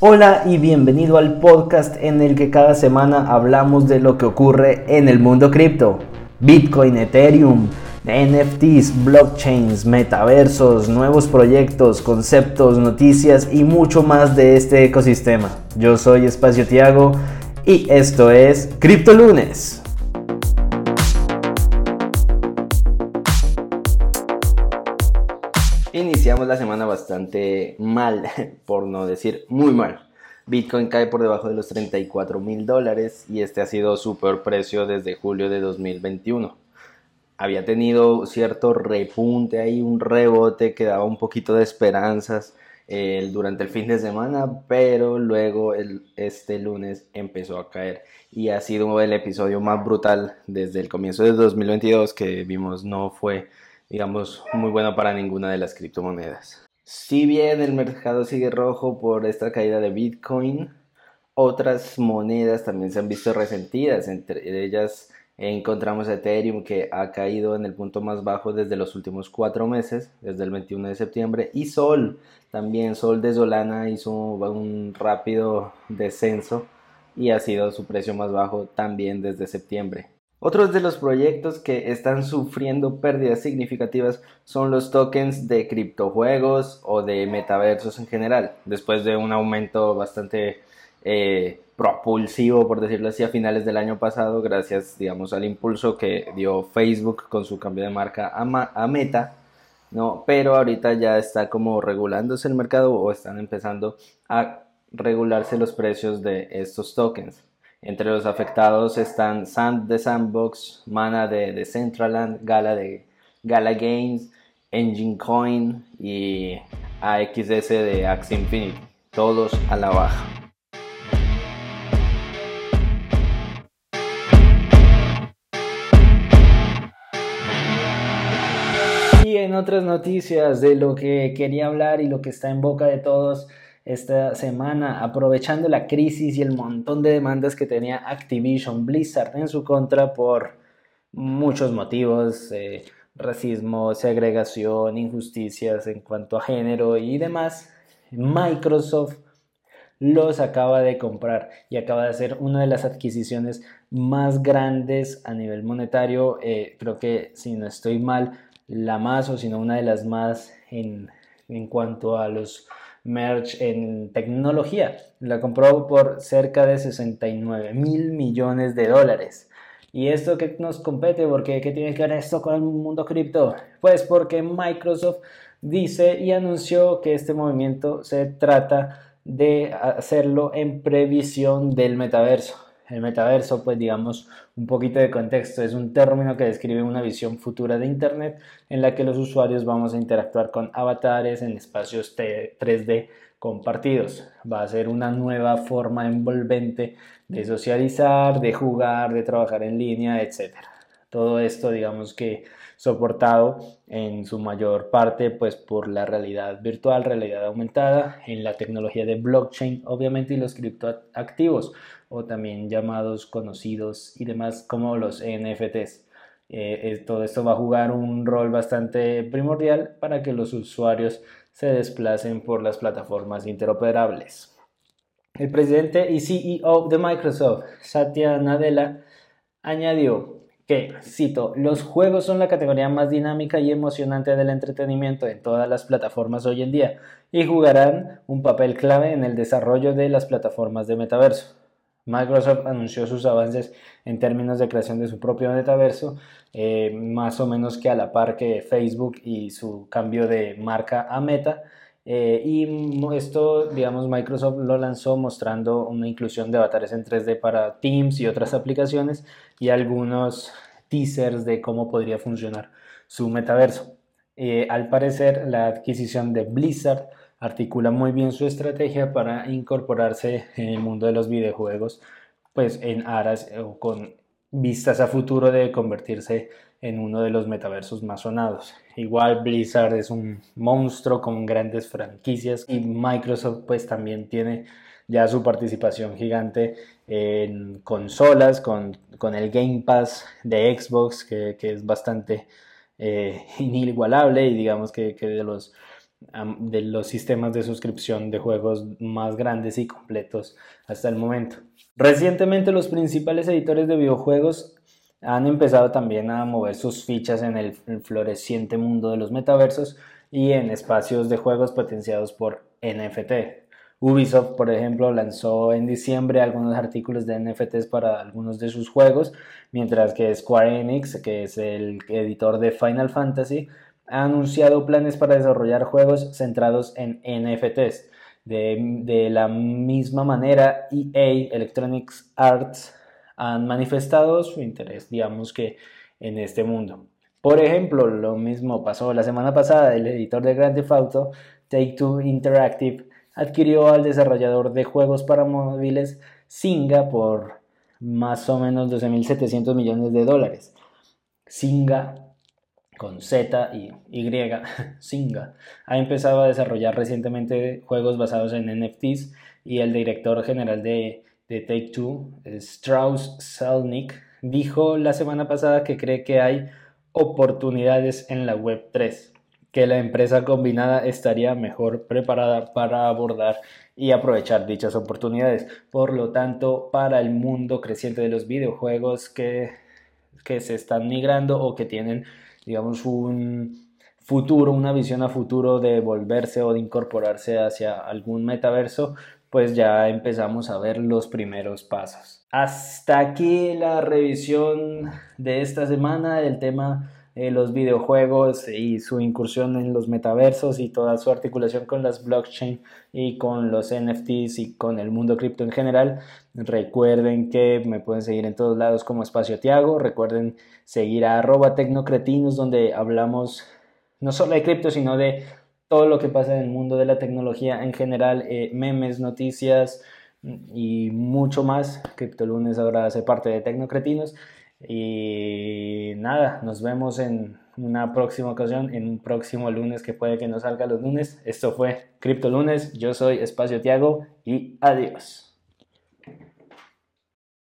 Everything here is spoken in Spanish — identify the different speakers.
Speaker 1: Hola y bienvenido al podcast en el que cada semana hablamos de lo que ocurre en el mundo cripto. Bitcoin, Ethereum, NFTs, blockchains, metaversos, nuevos proyectos, conceptos, noticias y mucho más de este ecosistema. Yo soy Espacio Tiago y esto es Cripto Lunes. Iniciamos la semana bastante mal, por no decir muy mal. Bitcoin cae por debajo de los 34 mil dólares y este ha sido su peor precio desde julio de 2021. Había tenido cierto repunte ahí, un rebote que daba un poquito de esperanzas eh, durante el fin de semana, pero luego el, este lunes empezó a caer y ha sido el episodio más brutal desde el comienzo de 2022 que vimos no fue digamos, muy bueno para ninguna de las criptomonedas. Si bien el mercado sigue rojo por esta caída de Bitcoin, otras monedas también se han visto resentidas, entre ellas encontramos Ethereum que ha caído en el punto más bajo desde los últimos cuatro meses, desde el 21 de septiembre, y Sol, también Sol de Solana hizo un rápido descenso y ha sido su precio más bajo también desde septiembre. Otros de los proyectos que están sufriendo pérdidas significativas son los tokens de criptojuegos o de metaversos en general, después de un aumento bastante eh, propulsivo, por decirlo así, a finales del año pasado, gracias, digamos, al impulso que dio Facebook con su cambio de marca a, a Meta, ¿no? Pero ahorita ya está como regulándose el mercado o están empezando a regularse los precios de estos tokens. Entre los afectados están Sand de Sandbox, Mana de Decentraland, Gala de Gala Games, Engine Coin y AXS de Axie Infinity, todos a la baja. Y en otras noticias de lo que quería hablar y lo que está en boca de todos, esta semana, aprovechando la crisis y el montón de demandas que tenía Activision Blizzard en su contra por muchos motivos, eh, racismo, segregación, injusticias en cuanto a género y demás, Microsoft los acaba de comprar y acaba de hacer una de las adquisiciones más grandes a nivel monetario, eh, creo que si no estoy mal, la más o si no una de las más en, en cuanto a los merch en tecnología. La compró por cerca de 69 mil millones de dólares. ¿Y esto qué nos compete? Porque ¿qué tiene que ver esto con el mundo cripto? Pues porque Microsoft dice y anunció que este movimiento se trata de hacerlo en previsión del metaverso. El metaverso, pues digamos un poquito de contexto, es un término que describe una visión futura de Internet en la que los usuarios vamos a interactuar con avatares en espacios 3D compartidos. Va a ser una nueva forma envolvente de socializar, de jugar, de trabajar en línea, etc. Todo esto, digamos que soportado en su mayor parte pues por la realidad virtual, realidad aumentada, en la tecnología de blockchain, obviamente, y los criptoactivos o también llamados conocidos y demás como los NFTs. Eh, todo esto va a jugar un rol bastante primordial para que los usuarios se desplacen por las plataformas interoperables. El presidente y CEO de Microsoft, Satya Nadella, añadió que, cito, los juegos son la categoría más dinámica y emocionante del entretenimiento en todas las plataformas hoy en día y jugarán un papel clave en el desarrollo de las plataformas de metaverso. Microsoft anunció sus avances en términos de creación de su propio metaverso, eh, más o menos que a la par que Facebook y su cambio de marca a Meta. Eh, y esto, digamos, Microsoft lo lanzó mostrando una inclusión de avatares en 3D para Teams y otras aplicaciones y algunos teasers de cómo podría funcionar su metaverso. Eh, al parecer, la adquisición de Blizzard articula muy bien su estrategia para incorporarse en el mundo de los videojuegos, pues en aras o con vistas a futuro de convertirse en uno de los metaversos más sonados. Igual Blizzard es un monstruo con grandes franquicias y Microsoft pues también tiene ya su participación gigante en consolas con, el Game Pass de Xbox que, es bastante eh, inigualable y digamos que, que de los de los sistemas de suscripción de juegos más grandes y completos hasta el momento. Recientemente los principales editores de videojuegos han empezado también a mover sus fichas en el floreciente mundo de los metaversos y en espacios de juegos potenciados por NFT. Ubisoft, por ejemplo, lanzó en diciembre algunos artículos de NFTs para algunos de sus juegos, mientras que Square Enix, que es el editor de Final Fantasy, ha anunciado planes para desarrollar juegos centrados en NFTs. De, la misma manera, EA, Electronic Arts, han manifestado su interés, digamos que, en este mundo. Por ejemplo, lo mismo pasó la semana pasada, el editor de Grand Theft Auto, Take-Two Interactive, adquirió al desarrollador de juegos para móviles Singa por más o menos 12.700 millones de dólares. Singa con Z y Y, Singa, ha empezado a desarrollar recientemente juegos basados en NFTs y el director general de, de Take Two, Strauss Selnick, dijo la semana pasada que cree que hay oportunidades en la Web 3, que la empresa combinada estaría mejor preparada para abordar y aprovechar dichas oportunidades. Por lo tanto, para el mundo creciente de los videojuegos que, que se están migrando o que tienen digamos, un futuro, una visión a futuro de volverse o de incorporarse hacia algún metaverso, pues ya empezamos a ver los primeros pasos. Hasta aquí la revisión de esta semana del tema de los videojuegos y su incursión en los metaversos y toda su articulación con las blockchain y con los NFTs y con el mundo cripto en general. Recuerden que me pueden seguir en todos lados como Espacio Tiago. Recuerden seguir a arroba tecnocretinos donde hablamos no solo de cripto sino de todo lo que pasa en el mundo de la tecnología en general, eh, memes, noticias y mucho más. Criptolunes ahora hace parte de Tecnocretinos. Y nada, nos vemos en una próxima ocasión, en un próximo lunes que puede que no salga los lunes. Esto fue Cripto Lunes. Yo soy Espacio Tiago y adiós.